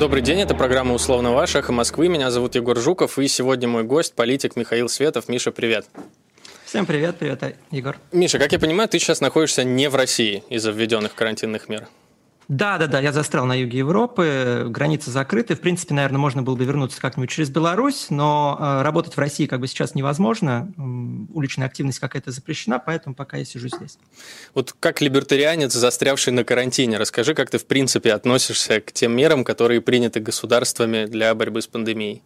Добрый день, это программа «Условно ваш», «Эхо Москвы». Меня зовут Егор Жуков, и сегодня мой гость, политик Михаил Светов. Миша, привет. Всем привет, привет, Егор. Миша, как я понимаю, ты сейчас находишься не в России из-за введенных карантинных мер. Да, да, да, я застрял на юге Европы, границы закрыты. В принципе, наверное, можно было бы вернуться как-нибудь через Беларусь, но э, работать в России как бы сейчас невозможно. Уличная активность какая-то запрещена, поэтому пока я сижу здесь. Вот как либертарианец, застрявший на карантине, расскажи, как ты в принципе относишься к тем мерам, которые приняты государствами для борьбы с пандемией?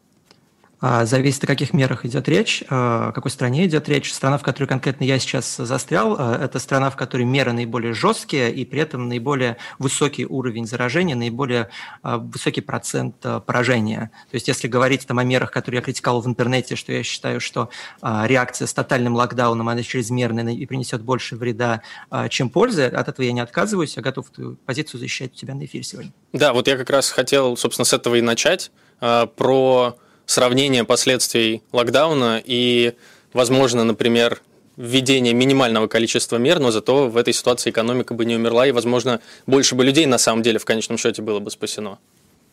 А, зависит, о каких мерах идет речь, а, о какой стране идет речь. Страна, в которой конкретно я сейчас застрял, а, это страна, в которой меры наиболее жесткие и при этом наиболее высокий уровень заражения, наиболее высокий процент поражения. То есть если говорить там о мерах, которые я критиковал в интернете, что я считаю, что реакция с тотальным локдауном, она чрезмерная и принесет больше вреда, чем пользы, от этого я не отказываюсь, я готов эту позицию защищать у тебя на эфире сегодня. Да, вот я как раз хотел, собственно, с этого и начать, про сравнение последствий локдауна и, возможно, например, введение минимального количества мер, но зато в этой ситуации экономика бы не умерла, и, возможно, больше бы людей на самом деле в конечном счете было бы спасено.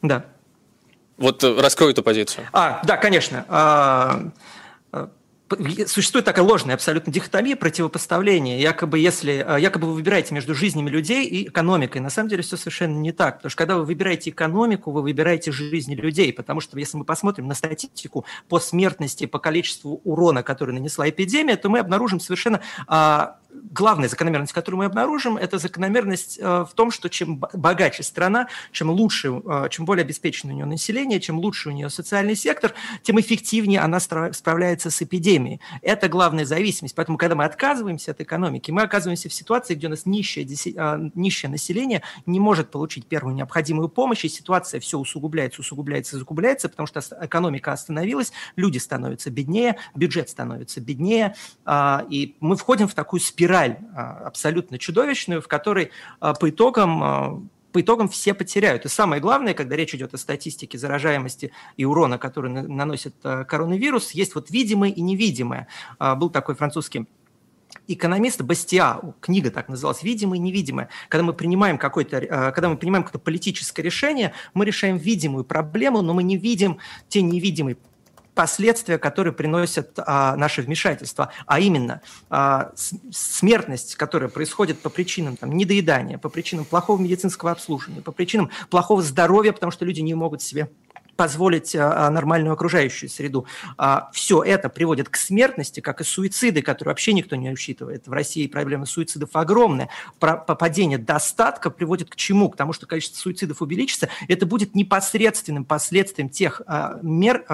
Да. Вот э, раскрой эту позицию. А, да, конечно. А, существует такая ложная абсолютно дихотомия, противопоставление. Якобы, если, э, якобы вы выбираете между жизнями людей и экономикой. На самом деле все совершенно не так. Потому что когда вы выбираете экономику, вы выбираете жизни людей. Потому что если мы посмотрим на статистику по смертности, по количеству урона, который нанесла эпидемия, то мы обнаружим совершенно а, главная закономерность, которую мы обнаружим, это закономерность э, в том, что чем богаче страна, чем лучше, э, чем более обеспечено у нее население, чем лучше у нее социальный сектор, тем эффективнее она справляется с эпидемией. Это главная зависимость. Поэтому, когда мы отказываемся от экономики, мы оказываемся в ситуации, где у нас нищее, э, нищее население не может получить первую необходимую помощь, и ситуация все усугубляется, усугубляется, усугубляется, потому что экономика остановилась, люди становятся беднее, бюджет становится беднее, и мы входим в такую спираль спираль а, абсолютно чудовищную, в которой а, по итогам а, по итогам все потеряют. И самое главное, когда речь идет о статистике заражаемости и урона, который наносит коронавирус, есть вот видимое и невидимое. Был такой французский экономист Бастиа, книга так называлась, «Видимое и невидимое». Когда мы принимаем какое-то, когда мы принимаем какое-то политическое решение, мы решаем видимую проблему, но мы не видим те невидимые последствия, которые приносят а, наше вмешательство, а именно а, смертность, которая происходит по причинам там, недоедания, по причинам плохого медицинского обслуживания, по причинам плохого здоровья, потому что люди не могут себе позволить а, а, нормальную окружающую среду. А, Все это приводит к смертности, как и суициды, которые вообще никто не учитывает. В России проблема суицидов огромная. Попадение достатка приводит к чему? К тому, что количество суицидов увеличится. Это будет непосредственным последствием тех мер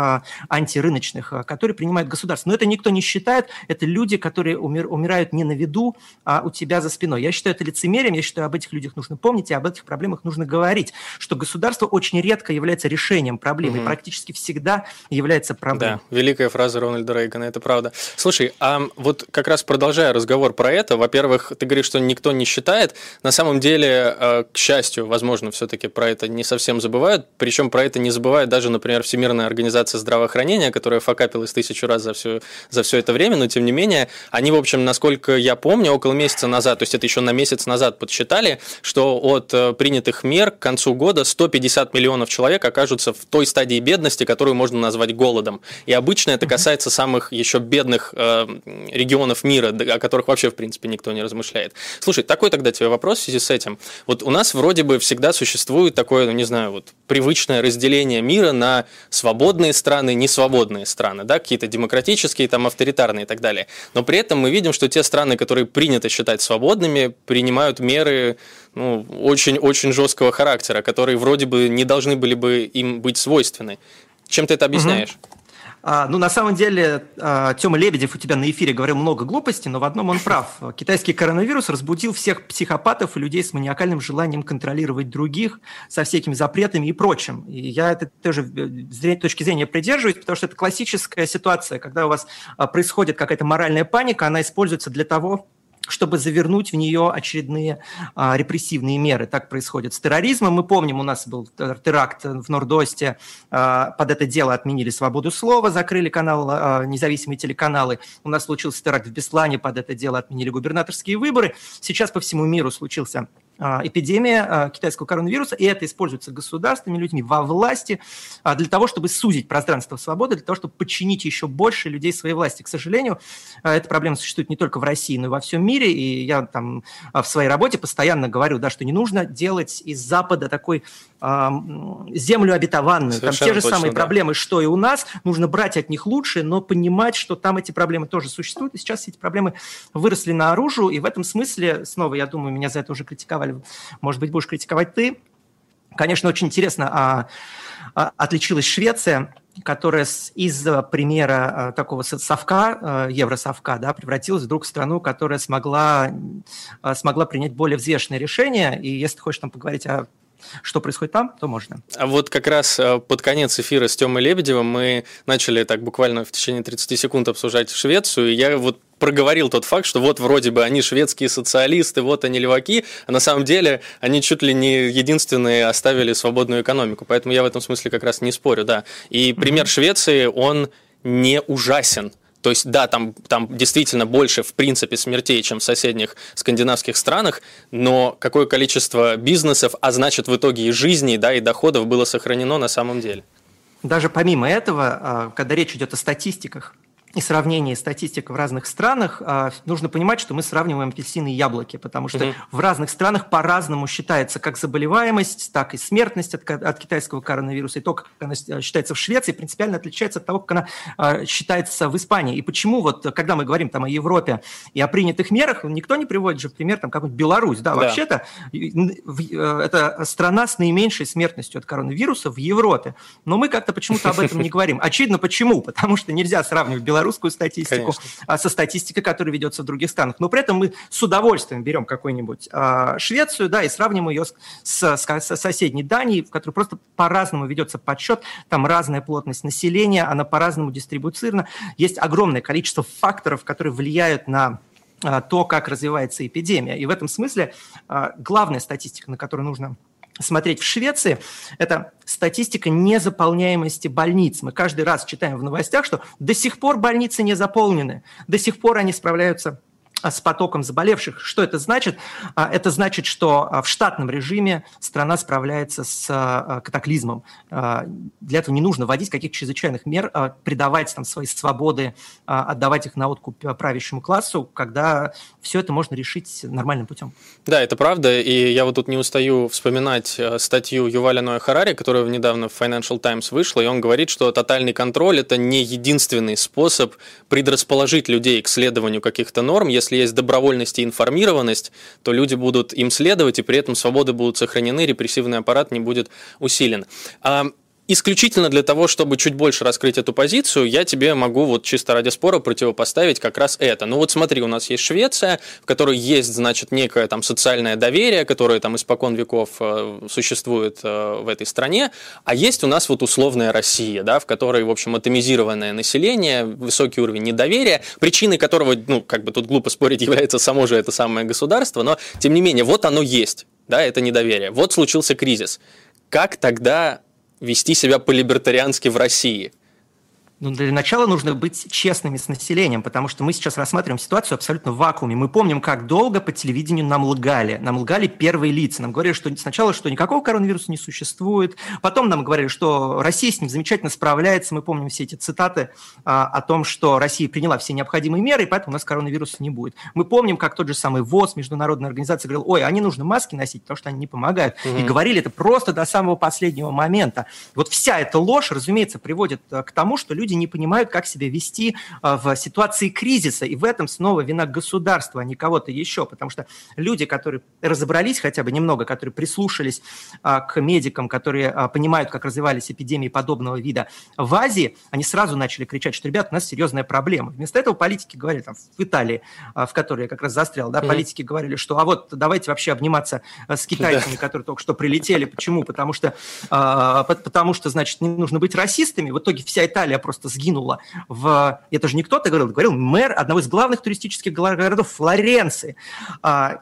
антирыночных, которые принимает государство. Но это никто не считает. Это люди, которые умирают не на виду, а у тебя за спиной. Я считаю это лицемерием. Я считаю, об этих людях нужно помнить, и об этих проблемах нужно говорить. Что государство очень редко является решением проблем проблемой, угу. практически всегда является проблемой. Да, великая фраза Рональда Рейгана, это правда. Слушай, а вот как раз продолжая разговор про это, во-первых, ты говоришь, что никто не считает, на самом деле, э, к счастью, возможно, все-таки про это не совсем забывают, причем про это не забывает даже, например, Всемирная организация здравоохранения, которая факапилась тысячу раз за все, за все это время, но тем не менее, они, в общем, насколько я помню, около месяца назад, то есть это еще на месяц назад подсчитали, что от э, принятых мер к концу года 150 миллионов человек окажутся в той стадии бедности, которую можно назвать голодом. И обычно это касается самых еще бедных э, регионов мира, о которых вообще, в принципе, никто не размышляет. Слушай, такой тогда тебе вопрос в связи с этим. Вот у нас вроде бы всегда существует такое, ну не знаю, вот привычное разделение мира на свободные страны, несвободные страны, да, какие-то демократические, там, авторитарные и так далее. Но при этом мы видим, что те страны, которые принято считать свободными, принимают меры ну, очень-очень жесткого характера, которые вроде бы не должны были бы им быть свойственны. Чем ты это объясняешь? Угу. А, ну, на самом деле, а, Тёма Лебедев у тебя на эфире говорил много глупостей, но в одном он прав. Китайский коронавирус разбудил всех психопатов и людей с маниакальным желанием контролировать других, со всякими запретами и прочим. И я это тоже с точки зрения придерживаюсь, потому что это классическая ситуация, когда у вас а, происходит какая-то моральная паника, она используется для того, чтобы завернуть в нее очередные а, репрессивные меры. Так происходит с терроризмом. Мы помним, у нас был теракт в Нордосте, а, под это дело отменили свободу слова, закрыли канал, а, независимые телеканалы. У нас случился теракт в Беслане, под это дело отменили губернаторские выборы. Сейчас по всему миру случился эпидемия а, китайского коронавируса, и это используется государствами, людьми во власти а, для того, чтобы сузить пространство свободы, для того, чтобы подчинить еще больше людей своей власти. К сожалению, эта проблема существует не только в России, но и во всем мире, и я там в своей работе постоянно говорю, да, что не нужно делать из Запада такой э, землю обетованную. Совершенно там те же точно, самые да. проблемы, что и у нас, нужно брать от них лучшее, но понимать, что там эти проблемы тоже существуют, и сейчас эти проблемы выросли наружу, и в этом смысле, снова, я думаю, меня за это уже критиковали критиковали, может быть, будешь критиковать ты. Конечно, очень интересно, а, а, отличилась Швеция, которая из примера а, такого совка, а, евросовка, да, превратилась вдруг в страну, которая смогла, а, смогла принять более взвешенное решение. И если ты хочешь там поговорить о что происходит там, то можно. А вот как раз э, под конец эфира с Тёмой Лебедевым мы начали так буквально в течение 30 секунд обсуждать Швецию, и я вот проговорил тот факт, что вот вроде бы они шведские социалисты, вот они леваки, а на самом деле они чуть ли не единственные оставили свободную экономику. Поэтому я в этом смысле как раз не спорю, да. И пример mm-hmm. Швеции, он не ужасен. То есть, да, там, там действительно больше, в принципе, смертей, чем в соседних скандинавских странах, но какое количество бизнесов, а значит, в итоге и жизней, да, и доходов было сохранено на самом деле? Даже помимо этого, а, когда речь идет о статистиках, и сравнение статистик в разных странах, а, нужно понимать, что мы сравниваем апельсины и яблоки, потому что угу. в разных странах по-разному считается как заболеваемость, так и смертность от, от китайского коронавируса. И то, как она считается в Швеции, принципиально отличается от того, как она а, считается в Испании. И почему вот, когда мы говорим там о Европе и о принятых мерах, никто не приводит же в пример там какую-нибудь Беларусь. Да, да. вообще-то э, это страна с наименьшей смертностью от коронавируса в Европе. Но мы как-то почему-то об этом не говорим. Очевидно, почему? Потому что нельзя сравнивать Беларусь русскую статистику, а со статистикой, которая ведется в других странах. Но при этом мы с удовольствием берем какую-нибудь а, Швецию, да, и сравним ее с, с, с соседней Данией, в которой просто по-разному ведется подсчет, там разная плотность населения, она по-разному дистрибуцирована. Есть огромное количество факторов, которые влияют на а, то, как развивается эпидемия. И в этом смысле главная статистика, на которую нужно смотреть в Швеции, это статистика незаполняемости больниц. Мы каждый раз читаем в новостях, что до сих пор больницы не заполнены, до сих пор они справляются с потоком заболевших. Что это значит? А, это значит, что а, в штатном режиме страна справляется с катаклизмом. Для этого не нужно вводить каких-то чрезвычайных мер, придавать там свои свободы, отдавать их на откуп правящему классу, когда все это можно решить нормальным путем. Да, это правда, и я вот тут не устаю вспоминать статью Юваля Ноя Харари, которая недавно в Financial Times вышла, и он говорит, что тотальный контроль – это не единственный способ предрасположить людей к следованию каких-то норм, если есть добровольность и информированность, то люди будут им следовать, и при этом свободы будут сохранены, репрессивный аппарат не будет усилен. Исключительно для того, чтобы чуть больше раскрыть эту позицию, я тебе могу вот чисто ради спора противопоставить как раз это. Ну вот смотри, у нас есть Швеция, в которой есть, значит, некое там социальное доверие, которое там испокон веков э, существует э, в этой стране, а есть у нас вот условная Россия, да, в которой, в общем, атомизированное население, высокий уровень недоверия, причиной которого, ну, как бы тут глупо спорить, является само же это самое государство, но, тем не менее, вот оно есть, да, это недоверие. Вот случился кризис. Как тогда вести себя по-либертариански в России – ну, для начала нужно быть честными с населением, потому что мы сейчас рассматриваем ситуацию абсолютно в вакууме. Мы помним, как долго по телевидению нам лгали. Нам лгали первые лица. Нам говорили, что сначала, что никакого коронавируса не существует. Потом нам говорили, что Россия с ним замечательно справляется. Мы помним все эти цитаты а, о том, что Россия приняла все необходимые меры, и поэтому у нас коронавируса не будет. Мы помним, как тот же самый ВОЗ, международная организация, говорил, ой, они нужно маски носить, потому что они не помогают. Угу. И говорили это просто до самого последнего момента. Вот вся эта ложь, разумеется, приводит э, к тому, что люди люди не понимают, как себя вести а, в ситуации кризиса. И в этом снова вина государства, а не кого-то еще. Потому что люди, которые разобрались хотя бы немного, которые прислушались а, к медикам, которые понимают, как развивались эпидемии подобного вида в Азии, они сразу начали кричать, что, ребят, у нас серьезная проблема. Вместо этого политики говорили, там, в Италии, в которой я как раз застрял, да, mm-hmm. политики говорили, что а вот давайте вообще обниматься с китайцами, да. которые только что прилетели. Почему? Потому что, потому что, значит, не нужно быть расистами. В итоге вся Италия просто просто сгинула в... Это же не кто-то говорил, говорил мэр одного из главных туристических городов Флоренции. А,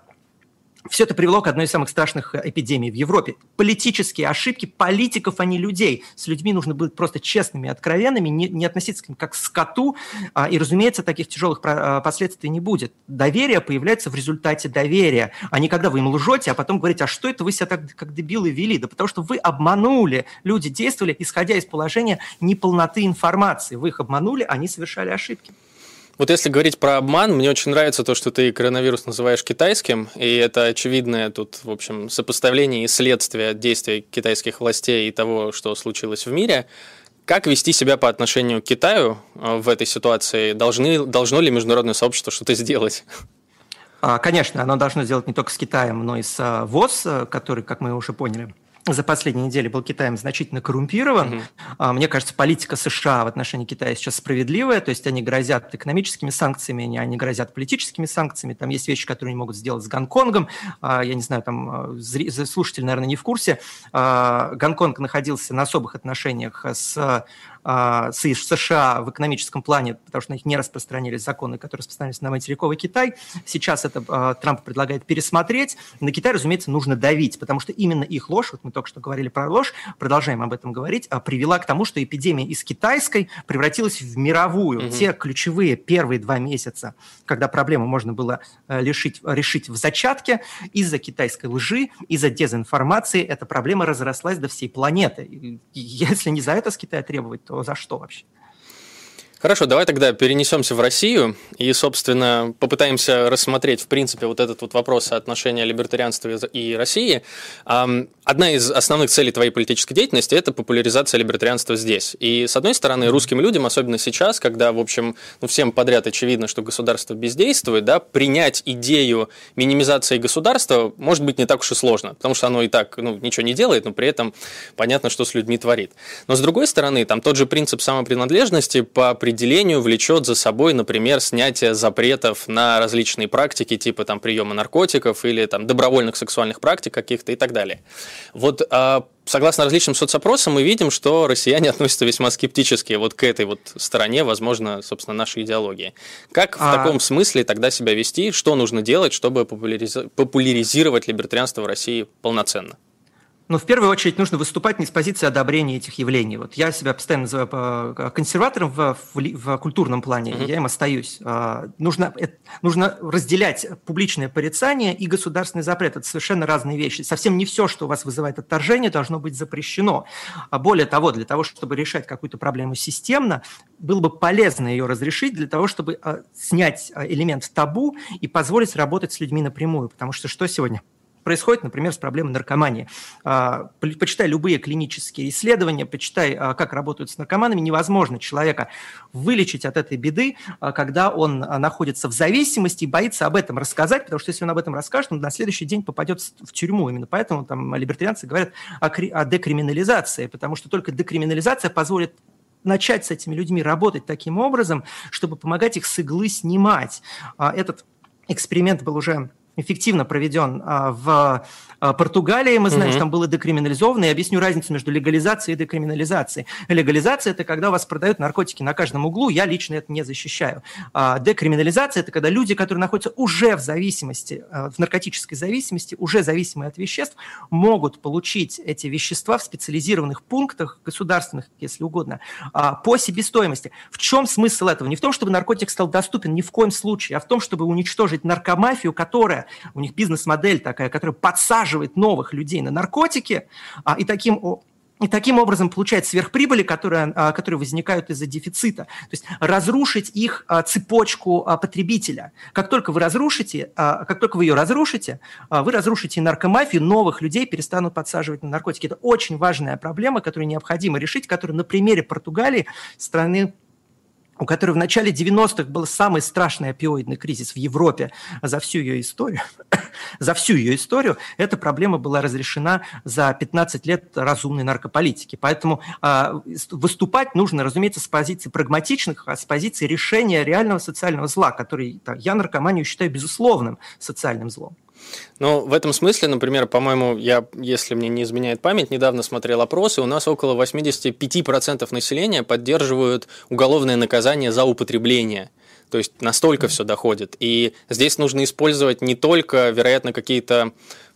все это привело к одной из самых страшных эпидемий в Европе. Политические ошибки политиков, а не людей. С людьми нужно быть просто честными откровенными, не, не относиться к ним как к скоту. А, и, разумеется, таких тяжелых а, последствий не будет. Доверие появляется в результате доверия, а не когда вы им лжете, а потом говорите, а что это вы себя так как дебилы вели? Да потому что вы обманули. Люди действовали, исходя из положения неполноты информации. Вы их обманули, они совершали ошибки. Вот если говорить про обман, мне очень нравится то, что ты коронавирус называешь китайским, и это очевидное тут, в общем, сопоставление и следствие действий китайских властей и того, что случилось в мире. Как вести себя по отношению к Китаю э, в этой ситуации? Должны, должно ли международное сообщество что-то сделать? А, конечно, оно должно сделать не только с Китаем, но и с э, ВОЗ, э, который, как мы уже поняли, за последние недели был Китаем значительно коррумпирован. Mm-hmm. Мне кажется, политика США в отношении Китая сейчас справедливая, то есть они грозят экономическими санкциями, они грозят политическими санкциями. Там есть вещи, которые они могут сделать с Гонконгом. А, я не знаю, там слушатель, наверное, не в курсе. А, Гонконг находился на особых отношениях а, с США в экономическом плане, потому что на них не распространились законы, которые распространялись на материковый Китай. Сейчас это а, Трамп предлагает пересмотреть. На Китай, разумеется, нужно давить, потому что именно их ложь, вот мы только что говорили про ложь, продолжаем об этом говорить, а, привела к тому, что эпидемия из китайской превратилась в мировую. Угу. Те ключевые первые два месяца, когда проблему можно было решить, решить в зачатке, из-за китайской лжи, из-за дезинформации эта проблема разрослась до всей планеты. И если не за это с Китая требовать, то за что вообще? Хорошо, давай тогда перенесемся в Россию и, собственно, попытаемся рассмотреть, в принципе, вот этот вот вопрос соотношения либертарианства и России. Одна из основных целей твоей политической деятельности – это популяризация либертарианства здесь. И, с одной стороны, русским людям, особенно сейчас, когда, в общем, ну, всем подряд очевидно, что государство бездействует, да, принять идею минимизации государства может быть не так уж и сложно, потому что оно и так ну, ничего не делает, но при этом понятно, что с людьми творит. Но, с другой стороны, там тот же принцип самопринадлежности по определению влечет за собой, например, снятие запретов на различные практики, типа там приема наркотиков или там добровольных сексуальных практик каких-то и так далее. Вот а, согласно различным соцопросам мы видим, что россияне относятся весьма скептически вот к этой вот стороне, возможно, собственно, нашей идеологии. Как а... в таком смысле тогда себя вести? Что нужно делать, чтобы популяризировать либертарианство в России полноценно? Но в первую очередь нужно выступать не с позиции одобрения этих явлений. Вот я себя постоянно называю э, консерватором в, в, в культурном плане, mm-hmm. я им остаюсь. А, нужно, нужно разделять публичное порицание и государственный запрет. Это совершенно разные вещи. Совсем не все, что у вас вызывает отторжение, должно быть запрещено. А более того, для того, чтобы решать какую-то проблему системно, было бы полезно ее разрешить для того, чтобы снять элемент табу и позволить работать с людьми напрямую. Потому что что сегодня? Происходит, например, с проблемой наркомании. А, почитай любые клинические исследования, почитай, а, как работают с наркоманами. Невозможно человека вылечить от этой беды, а, когда он находится в зависимости и боится об этом рассказать, потому что если он об этом расскажет, он на следующий день попадет в тюрьму. Именно поэтому там либертарианцы говорят о, о декриминализации, потому что только декриминализация позволит начать с этими людьми работать таким образом, чтобы помогать их с иглы снимать. Этот эксперимент был уже эффективно проведен а, в а, Португалии, мы знаем, угу. что там было декриминализовано, и объясню разницу между легализацией и декриминализацией. Легализация – это когда у вас продают наркотики на каждом углу, я лично это не защищаю. А декриминализация – это когда люди, которые находятся уже в зависимости, в наркотической зависимости, уже зависимые от веществ, могут получить эти вещества в специализированных пунктах, государственных, если угодно, по себестоимости. В чем смысл этого? Не в том, чтобы наркотик стал доступен ни в коем случае, а в том, чтобы уничтожить наркомафию, которая, у них бизнес-модель такая, которая подсаживает новых людей на наркотики, а, и таким и таким образом получает сверхприбыли, которые, а, которые возникают из-за дефицита. То есть разрушить их а, цепочку потребителя. Как только вы разрушите, как только вы ее разрушите, вы разрушите наркомафию, новых людей перестанут подсаживать на наркотики. Это очень важная проблема, которую необходимо решить, которую на примере Португалии, страны у которой в начале 90-х был самый страшный опиоидный кризис в Европе за всю ее историю, за всю ее историю, эта проблема была разрешена за 15 лет разумной наркополитики. Поэтому э, выступать нужно, разумеется, с позиции прагматичных, а с позиции решения реального социального зла, который так, я наркоманию считаю безусловным социальным злом. Ну, в этом смысле, например, по-моему, я, если мне не изменяет память, недавно смотрел опросы, у нас около 85% населения поддерживают уголовное наказание за употребление То есть настолько все доходит. И здесь нужно использовать не только, вероятно, какие-то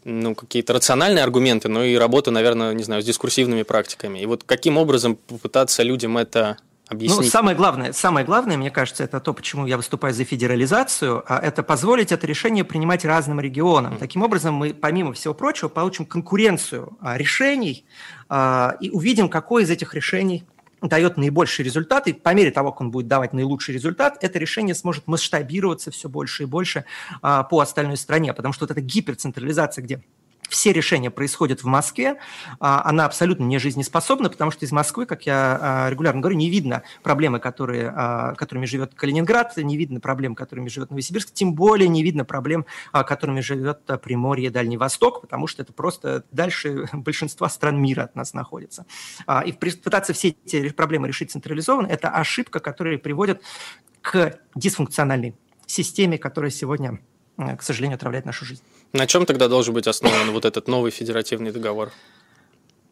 ну, какие-то рациональные аргументы, но и работу, наверное, не знаю, с дискурсивными практиками. И вот каким образом попытаться людям это объяснить? Ну, самое главное, самое главное, мне кажется, это то, почему я выступаю за федерализацию, а это позволить это решение принимать разным регионам. Таким образом, мы, помимо всего прочего, получим конкуренцию а, решений а, и увидим, какое из этих решений дает наибольший результат, и по мере того, как он будет давать наилучший результат, это решение сможет масштабироваться все больше и больше а, по остальной стране, потому что вот эта гиперцентрализация, где все решения происходят в Москве, а, она абсолютно не жизнеспособна, потому что из Москвы, как я а, регулярно говорю, не видно проблемы, которые, а, которыми живет Калининград, не видно проблем, которыми живет Новосибирск, тем более не видно проблем, которыми живет Приморье, Дальний Восток, потому что это просто дальше большинства стран мира от нас находится. И пытаться все эти проблемы решить централизованно – это ошибка, которая приводит к дисфункциональной системе, которая сегодня, к сожалению, отравляет нашу жизнь. На чем тогда должен быть основан вот этот новый федеративный договор?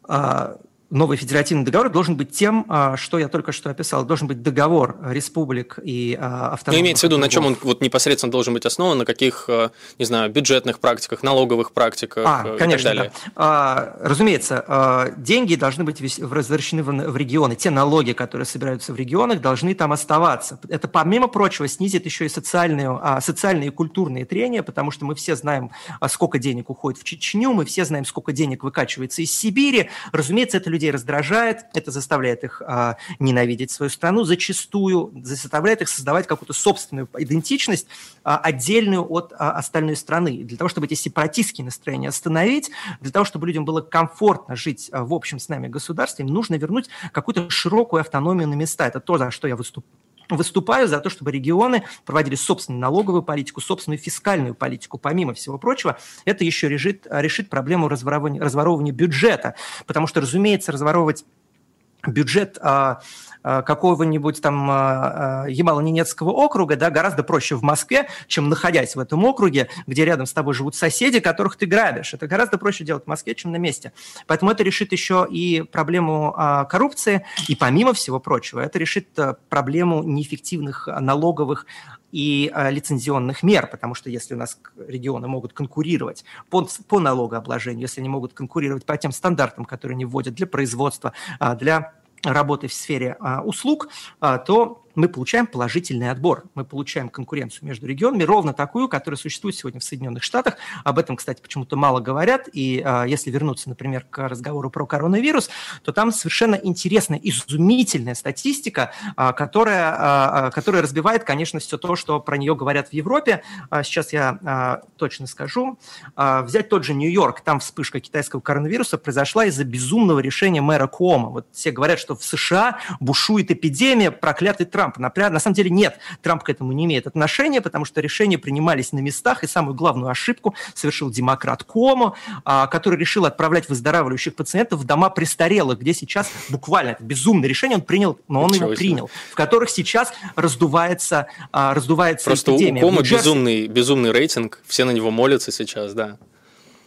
А, новый федеративный договор должен быть тем, а, что я только что описал. Должен быть договор республик и а, автономных. Ну, имеется в виду, на чем он вот непосредственно должен быть основан, на каких, а, не знаю, бюджетных практиках, налоговых практиках а, и конечно, так далее? Да. Разумеется, деньги должны быть возвращены в регионы. Те налоги, которые собираются в регионах, должны там оставаться. Это, помимо прочего, снизит еще и социальные, социальные и культурные трения, потому что мы все знаем, сколько денег уходит в Чечню, мы все знаем, сколько денег выкачивается из Сибири. Разумеется, это людей раздражает, это заставляет их а, ненавидеть свою страну зачастую, заставляет их создавать какую-то собственную идентичность, а, отдельную от а, остальной страны. Для того, чтобы эти сепаратистские настроения остановить, для того, чтобы людям было комфортно жить а, в общем с нами государстве, нужно вернуть какую-то широкую автономию на места. Это то, за что я выступаю выступаю за то, чтобы регионы проводили собственную налоговую политику, собственную фискальную политику. Помимо всего прочего, это еще решит, решит проблему разворовывания, разворовывания бюджета, потому что, разумеется, разворовывать бюджет а, какого-нибудь там а, а, Ямало-Ненецкого округа, да, гораздо проще в Москве, чем находясь в этом округе, где рядом с тобой живут соседи, которых ты грабишь. Это гораздо проще делать в Москве, чем на месте. Поэтому это решит еще и проблему коррупции, и помимо всего прочего, это решит проблему неэффективных налоговых и лицензионных мер, потому что если у нас регионы могут конкурировать по, по налогообложению, если они могут конкурировать по тем стандартам, которые они вводят для производства, для работы в сфере а, услуг, а, то мы получаем положительный отбор, мы получаем конкуренцию между регионами, ровно такую, которая существует сегодня в Соединенных Штатах. Об этом, кстати, почему-то мало говорят, и а, если вернуться, например, к разговору про коронавирус, то там совершенно интересная, изумительная статистика, а, которая, а, которая разбивает, конечно, все то, что про нее говорят в Европе. Сейчас я точно скажу. Взять тот же Нью-Йорк, там вспышка китайского коронавируса произошла из-за безумного решения мэра Кома. Вот все говорят, что в США бушует эпидемия, проклятый Трамп. Трампа. На самом деле нет, Трамп к этому не имеет отношения, потому что решения принимались на местах, и самую главную ошибку совершил демократ Комо, а, который решил отправлять выздоравливающих пациентов в дома престарелых, где сейчас буквально это безумное решение он принял, но он Ничего его принял, в которых сейчас раздувается, а, раздувается Просто эпидемия. у Комо безумный, безумный рейтинг, все на него молятся сейчас, да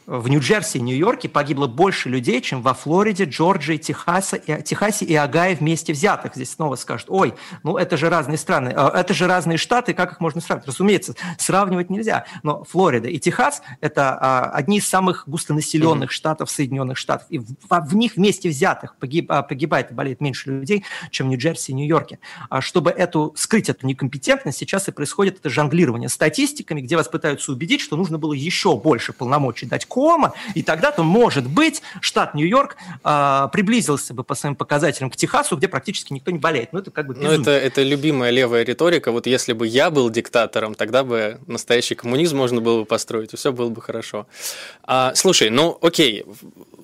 в Нью-Джерси и Нью-Йорке погибло больше людей, чем во Флориде, Джорджии, Техасе, и, Техасе и Огайо вместе взятых. Здесь снова скажут, ой, ну это же разные страны, э, это же разные штаты, как их можно сравнивать? Разумеется, сравнивать нельзя. Но Флорида и Техас – это а, одни из самых густонаселенных mm-hmm. штатов Соединенных Штатов. И в, в них вместе взятых погиб, а, погибает и болеет меньше людей, чем в Нью-Джерси и Нью-Йорке. А чтобы эту, скрыть эту некомпетентность, сейчас и происходит это жонглирование статистиками, где вас пытаются убедить, что нужно было еще больше полномочий дать Кома, и тогда-то, может быть, штат Нью-Йорк э, приблизился бы по своим показателям к Техасу, где практически никто не болеет. Ну, это как бы Ну, это, это любимая левая риторика. Вот если бы я был диктатором, тогда бы настоящий коммунизм можно было бы построить, и все было бы хорошо. А, слушай, ну, окей,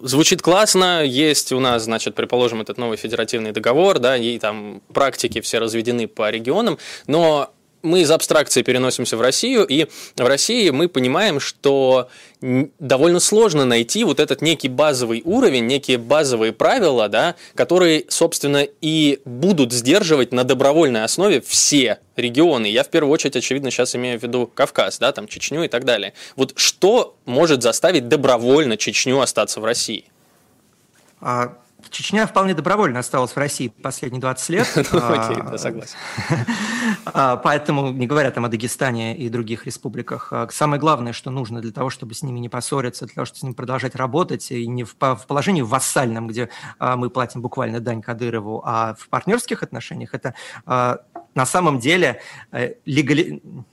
звучит классно, есть у нас, значит, предположим, этот новый федеративный договор, да, и там практики все разведены по регионам, но мы из абстракции переносимся в Россию, и в России мы понимаем, что довольно сложно найти вот этот некий базовый уровень, некие базовые правила, да, которые, собственно, и будут сдерживать на добровольной основе все регионы. Я в первую очередь, очевидно, сейчас имею в виду Кавказ, да, там Чечню и так далее. Вот что может заставить добровольно Чечню остаться в России? А Чечня вполне добровольно осталась в России последние 20 лет. Ну, окей, да, согласен. А, поэтому, не говоря там о Дагестане и других республиках, а, самое главное, что нужно для того, чтобы с ними не поссориться, для того, чтобы с ними продолжать работать, и не в положении вассальном, где мы платим буквально дань Кадырову, а в партнерских отношениях, это на самом деле э, легали а,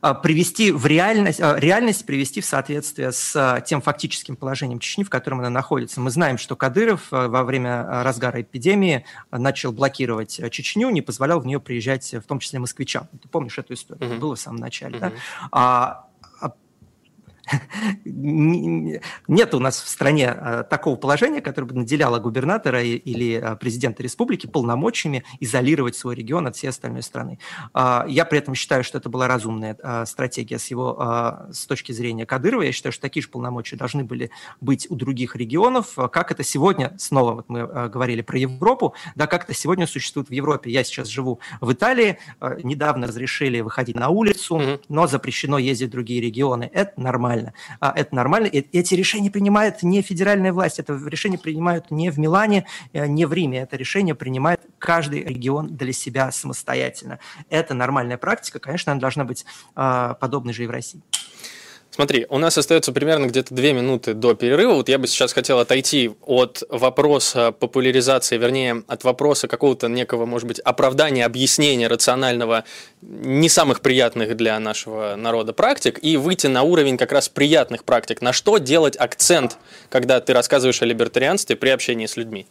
привести в реальность, а, реальность привести в соответствие с а, тем фактическим положением Чечни, в котором она находится. Мы знаем, что Кадыров во время разгара эпидемии начал блокировать Чечню, не позволял в нее приезжать, в том числе москвичам. Ты помнишь эту историю? Mm-hmm. Это было в самом начале. Mm-hmm. Да? нет у нас в стране э, такого положения, которое бы наделяло губернатора или э, президента республики полномочиями изолировать свой регион от всей остальной страны. А, я при этом считаю, что это была разумная э, стратегия с его с точки зрения Кадырова. Я считаю, что такие же полномочия должны были быть у других регионов, как это сегодня, снова вот мы говорили про Европу, да, как это сегодня существует в Европе. Я сейчас живу в Италии, недавно разрешили выходить на улицу, но запрещено ездить в другие регионы. Это нормально нормально. А, это нормально. И эти решения принимает не федеральная власть, это решение принимают не в Милане, э, не в Риме. Это решение принимает каждый регион для себя самостоятельно. Это нормальная практика. Конечно, она должна быть а, подобной же и в России. Смотри, у нас остается примерно где-то две минуты до перерыва. Вот я бы сейчас хотел отойти от вопроса популяризации, вернее, от вопроса какого-то некого, может быть, оправдания, объяснения рационального, не самых приятных для нашего народа практик, и выйти на уровень как раз приятных практик. На что делать акцент, когда ты рассказываешь о либертарианстве при общении с людьми?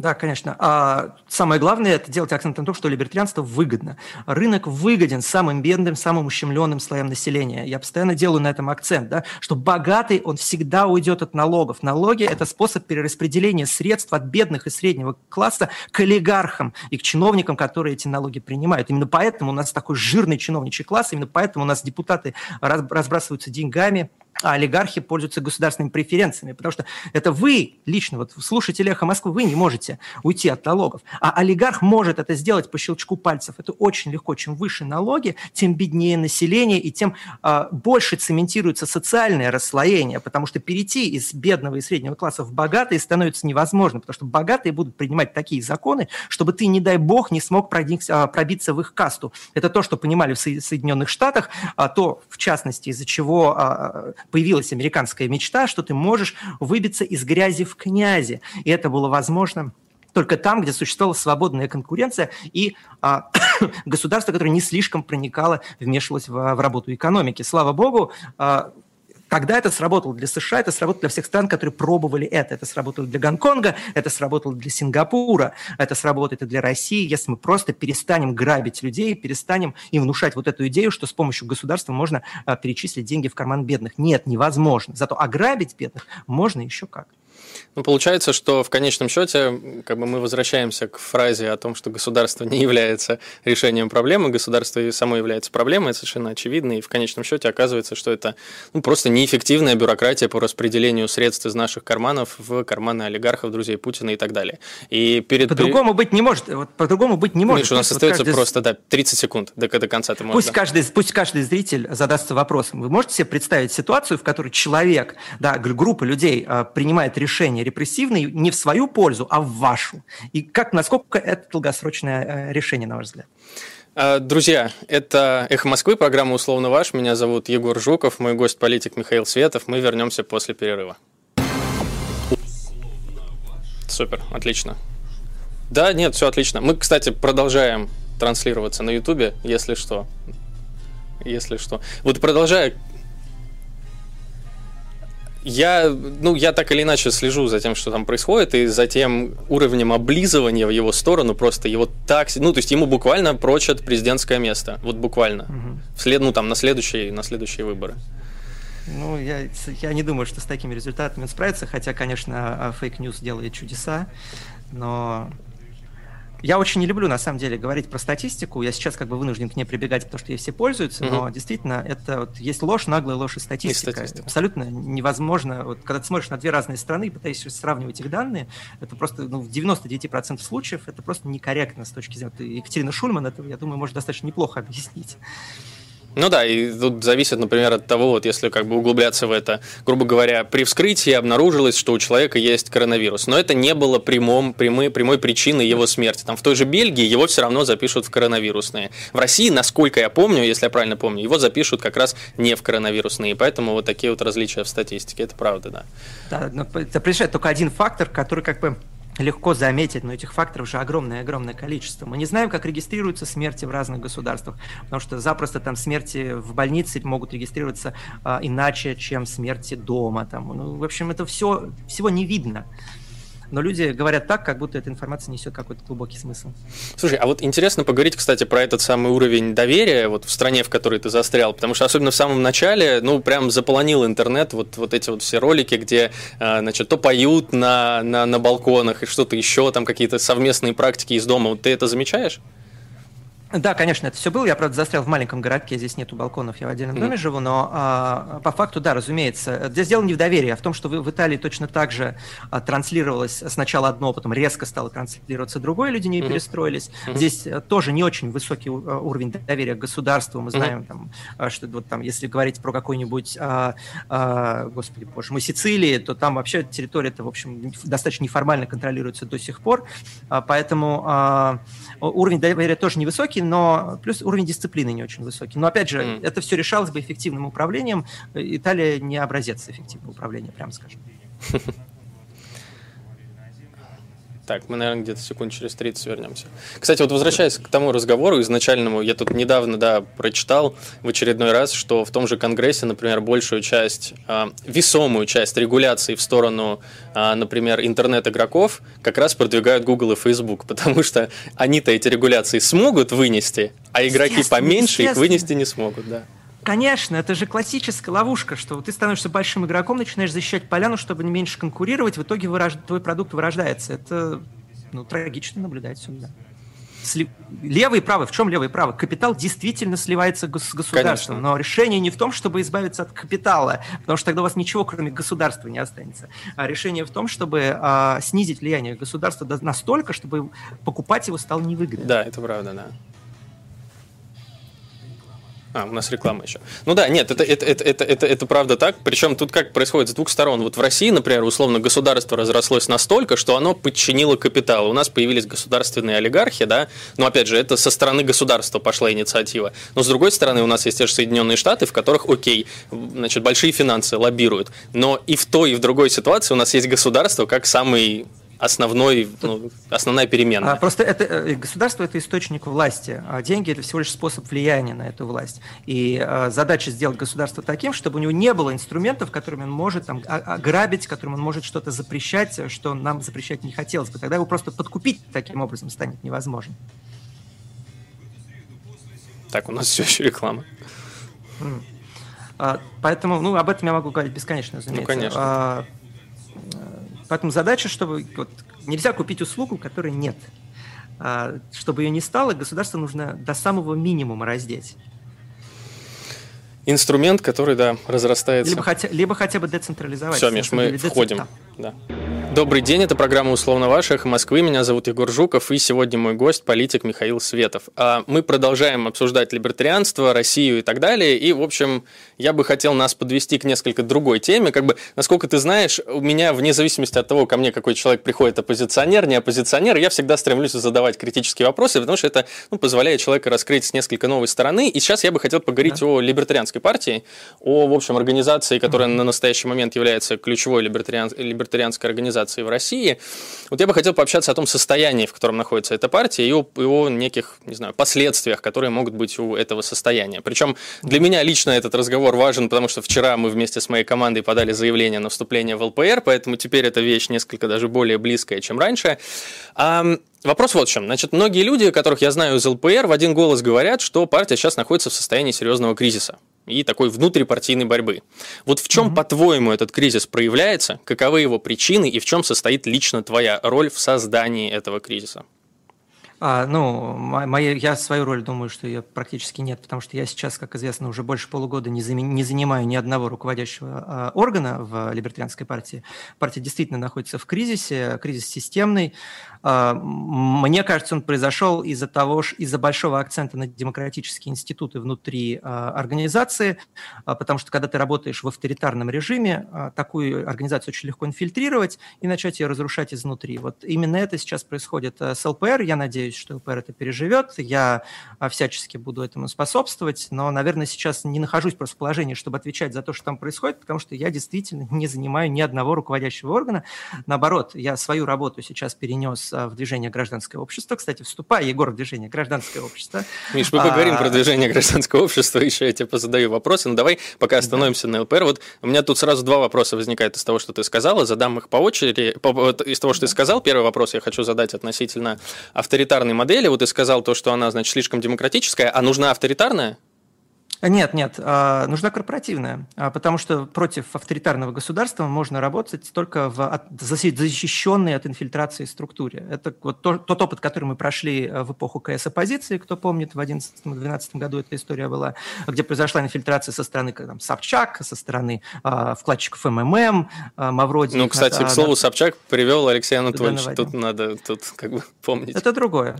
Да, конечно. А самое главное – это делать акцент на том, что либертарианство выгодно. Рынок выгоден самым бедным, самым ущемленным слоям населения. Я постоянно делаю на этом акцент, да, что богатый, он всегда уйдет от налогов. Налоги – это способ перераспределения средств от бедных и среднего класса к олигархам и к чиновникам, которые эти налоги принимают. Именно поэтому у нас такой жирный чиновничий класс, именно поэтому у нас депутаты разбрасываются деньгами, а олигархи пользуются государственными преференциями, потому что это вы лично, вот слушатели «Эхо Москвы», вы не можете уйти от налогов, а олигарх может это сделать по щелчку пальцев. Это очень легко. Чем выше налоги, тем беднее население, и тем э, больше цементируется социальное расслоение, потому что перейти из бедного и среднего класса в богатые становится невозможно, потому что богатые будут принимать такие законы, чтобы ты, не дай бог, не смог а, пробиться в их касту. Это то, что понимали в Соединенных Штатах, а то, в частности, из-за чего появилась американская мечта, что ты можешь выбиться из грязи в князи. И это было возможно только там, где существовала свободная конкуренция и а, государство, которое не слишком проникало, вмешивалось в, в работу экономики. Слава богу, а, Тогда это сработало для США, это сработало для всех стран, которые пробовали это. Это сработало для Гонконга, это сработало для Сингапура, это сработает и для России, если мы просто перестанем грабить людей, перестанем им внушать вот эту идею, что с помощью государства можно а, перечислить деньги в карман бедных. Нет, невозможно. Зато ограбить бедных можно еще как. Ну, получается, что в конечном счете как бы мы возвращаемся к фразе о том, что государство не является решением проблемы, государство и само является проблемой, это совершенно очевидно, и в конечном счете оказывается, что это ну, просто неэффективная бюрократия по распределению средств из наших карманов в карманы олигархов, друзей Путина и так далее. И перед... По-другому быть не может. Вот, по-другому быть не может. Миша, у нас остается каждый... просто да, 30 секунд до, до конца. Ты можешь, пусть, да. каждый, пусть каждый зритель задастся вопросом. Вы можете себе представить ситуацию, в которой человек, да, группа людей а, принимает решение репрессивный не в свою пользу, а в вашу? И как, насколько это долгосрочное э, решение, на ваш взгляд? А, друзья, это «Эхо Москвы», программа «Условно ваш». Меня зовут Егор Жуков, мой гость-политик Михаил Светов. Мы вернемся после перерыва. Супер, отлично. Да, нет, все отлично. Мы, кстати, продолжаем транслироваться на Ютубе, если что. Если что. Вот продолжая я, ну, я так или иначе слежу за тем, что там происходит, и за тем уровнем облизывания в его сторону, просто его так... Ну, то есть ему буквально прочат президентское место. Вот буквально. Угу. Вслед, ну, там, на следующие, на следующие выборы. Ну, я, я не думаю, что с такими результатами он справится, хотя, конечно, фейк-ньюс делает чудеса, но я очень не люблю, на самом деле, говорить про статистику. Я сейчас как бы вынужден к ней прибегать, потому что ей все пользуются, mm-hmm. но действительно это вот есть ложь, наглая ложь и статистика. И статистика. Абсолютно невозможно. Вот, когда ты смотришь на две разные страны и пытаешься сравнивать их данные, это просто ну, в 99% случаев это просто некорректно с точки зрения... Екатерина Шульман этого, я думаю, может достаточно неплохо объяснить. Ну да, и тут зависит, например, от того, вот если как бы углубляться в это, грубо говоря, при вскрытии обнаружилось, что у человека есть коронавирус, но это не было прямом, прямой, прямой причиной его смерти. Там в той же Бельгии его все равно запишут в коронавирусные. В России, насколько я помню, если я правильно помню, его запишут как раз не в коронавирусные, поэтому вот такие вот различия в статистике, это правда, да. Да, но это приезжает только один фактор, который как бы легко заметить, но этих факторов же огромное-огромное количество. Мы не знаем, как регистрируются смерти в разных государствах, потому что запросто там смерти в больнице могут регистрироваться а, иначе, чем смерти дома. Там. Ну, в общем, это все, всего не видно но люди говорят так, как будто эта информация несет какой-то глубокий смысл. Слушай, а вот интересно поговорить, кстати, про этот самый уровень доверия вот в стране, в которой ты застрял, потому что особенно в самом начале, ну, прям заполонил интернет вот, вот эти вот все ролики, где, а, значит, то поют на, на, на балконах и что-то еще, там какие-то совместные практики из дома. Вот ты это замечаешь? Да, конечно, это все было. Я, правда, застрял в маленьком городке, здесь нету балконов, я в отдельном доме живу, но а, по факту, да, разумеется. Здесь дело не в доверии, а в том, что в, в Италии точно так же а, транслировалось сначала одно, потом резко стало транслироваться другое, люди не перестроились. Здесь а, тоже не очень высокий у, а, уровень доверия к государству. Мы знаем, там, а, что вот там, если говорить про какой-нибудь, а, а, господи боже мой, Сицилии, то там вообще территория это, в общем, достаточно неформально контролируется до сих пор. А, поэтому а, уровень доверия тоже невысокий, высокий, но плюс уровень дисциплины не очень высокий. Но опять же, mm. это все решалось бы эффективным управлением. Италия не образец эффективного управления, прямо скажем. Так, мы, наверное, где-то секунд через 30 вернемся. Кстати, вот возвращаясь к тому разговору изначальному, я тут недавно, да, прочитал в очередной раз, что в том же Конгрессе, например, большую часть, э, весомую часть регуляции в сторону, э, например, интернет-игроков как раз продвигают Google и Facebook, потому что они-то эти регуляции смогут вынести, а игроки поменьше их вынести не смогут, да. Конечно, это же классическая ловушка, что ты становишься большим игроком, начинаешь защищать поляну, чтобы не меньше конкурировать, в итоге вырож... твой продукт вырождается. Это ну, трагично наблюдать всегда. Сли... Левый и правый. В чем левый и правый? Капитал действительно сливается с государством, Конечно. но решение не в том, чтобы избавиться от капитала, потому что тогда у вас ничего, кроме государства, не останется. А решение в том, чтобы а, снизить влияние государства настолько, чтобы покупать его стало невыгодно. Да, это правда, да. А, у нас реклама еще. Ну да, нет, это, это, это, это, это, это правда так. Причем тут как происходит с двух сторон. Вот в России, например, условно, государство разрослось настолько, что оно подчинило капитал. У нас появились государственные олигархи, да, но опять же, это со стороны государства пошла инициатива. Но с другой стороны, у нас есть те же Соединенные Штаты, в которых, окей, значит, большие финансы лоббируют. Но и в той, и в другой ситуации у нас есть государство как самый основной, ну, основная перемена. А, просто это э, государство это источник власти, а деньги это всего лишь способ влияния на эту власть. И а, задача сделать государство таким, чтобы у него не было инструментов, которыми он может там, ограбить, которым он может что-то запрещать, что нам запрещать не хотелось бы. Тогда его просто подкупить таким образом станет невозможно. Так, у нас все еще реклама. А, поэтому, ну, об этом я могу говорить бесконечно, разумеется. Ну, конечно. А, Поэтому задача, чтобы вот, нельзя купить услугу, которой нет. А, чтобы ее не стало, государство нужно до самого минимума раздеть. Инструмент, который, да, разрастается. Либо хотя, либо хотя бы децентрализовать. Все, Миш, мы входим. Да. Добрый день, это программа «Условно ваша», «Эхо Москвы». Меня зовут Егор Жуков, и сегодня мой гость – политик Михаил Светов. А мы продолжаем обсуждать либертарианство, Россию и так далее. И, в общем, я бы хотел нас подвести к несколько другой теме. Как бы, насколько ты знаешь, у меня, вне зависимости от того, ко мне какой человек приходит, оппозиционер, не оппозиционер, я всегда стремлюсь задавать критические вопросы, потому что это ну, позволяет человеку раскрыть с несколько новой стороны. И сейчас я бы хотел поговорить да. о либертарианской партии, о, в общем, организации, которая на настоящий момент является ключевой либертариан... либертарианской организацией организации в России. Вот я бы хотел пообщаться о том состоянии, в котором находится эта партия, и о, и о неких, не знаю, последствиях, которые могут быть у этого состояния. Причем для меня лично этот разговор важен, потому что вчера мы вместе с моей командой подали заявление на вступление в ЛПР, поэтому теперь эта вещь несколько даже более близкая, чем раньше. А, Вопрос вот в чем. Значит, многие люди, которых я знаю из ЛПР, в один голос говорят, что партия сейчас находится в состоянии серьезного кризиса и такой внутрипартийной борьбы. Вот в чем, mm-hmm. по-твоему, этот кризис проявляется, каковы его причины и в чем состоит лично твоя роль в создании этого кризиса? А, ну, моя, я свою роль думаю, что ее практически нет, потому что я сейчас, как известно, уже больше полугода не, зам, не занимаю ни одного руководящего а, органа в либертарианской партии. Партия действительно находится в кризисе, кризис системный. Мне кажется, он произошел из-за того, из-за большого акцента на демократические институты внутри организации, потому что когда ты работаешь в авторитарном режиме, такую организацию очень легко инфильтрировать и начать ее разрушать изнутри. Вот именно это сейчас происходит с ЛПР. Я надеюсь, что ЛПР это переживет. Я всячески буду этому способствовать, но, наверное, сейчас не нахожусь просто в положении, чтобы отвечать за то, что там происходит, потому что я действительно не занимаю ни одного руководящего органа. Наоборот, я свою работу сейчас перенес а, в движение гражданское общество. Кстати, вступая, Егор, в движение гражданское общество. Миш, мы поговорим а... про движение гражданского общества, еще я тебе позадаю вопросы, но давай пока остановимся да. на ЛПР. Вот у меня тут сразу два вопроса возникают из того, что ты сказала, задам их по очереди. Из того, что ты сказал, первый вопрос я хочу задать относительно авторитарной модели. Вот ты сказал то, что она, значит, слишком демократическая, а нужна авторитарная? Нет, нет, а, нужна корпоративная, а, потому что против авторитарного государства можно работать только в защищенной от инфильтрации структуре. Это вот тот опыт, который мы прошли э, в эпоху КС оппозиции, кто помнит, в 2011-2012 году эта история была, где произошла инфильтрация со стороны там, Собчак, со стороны а, вкладчиков МММ, Мавроди. Ну, кстати, к слову, Собчак привел Алексея Анатольевича, тут надо тут как бы помнить. Это другое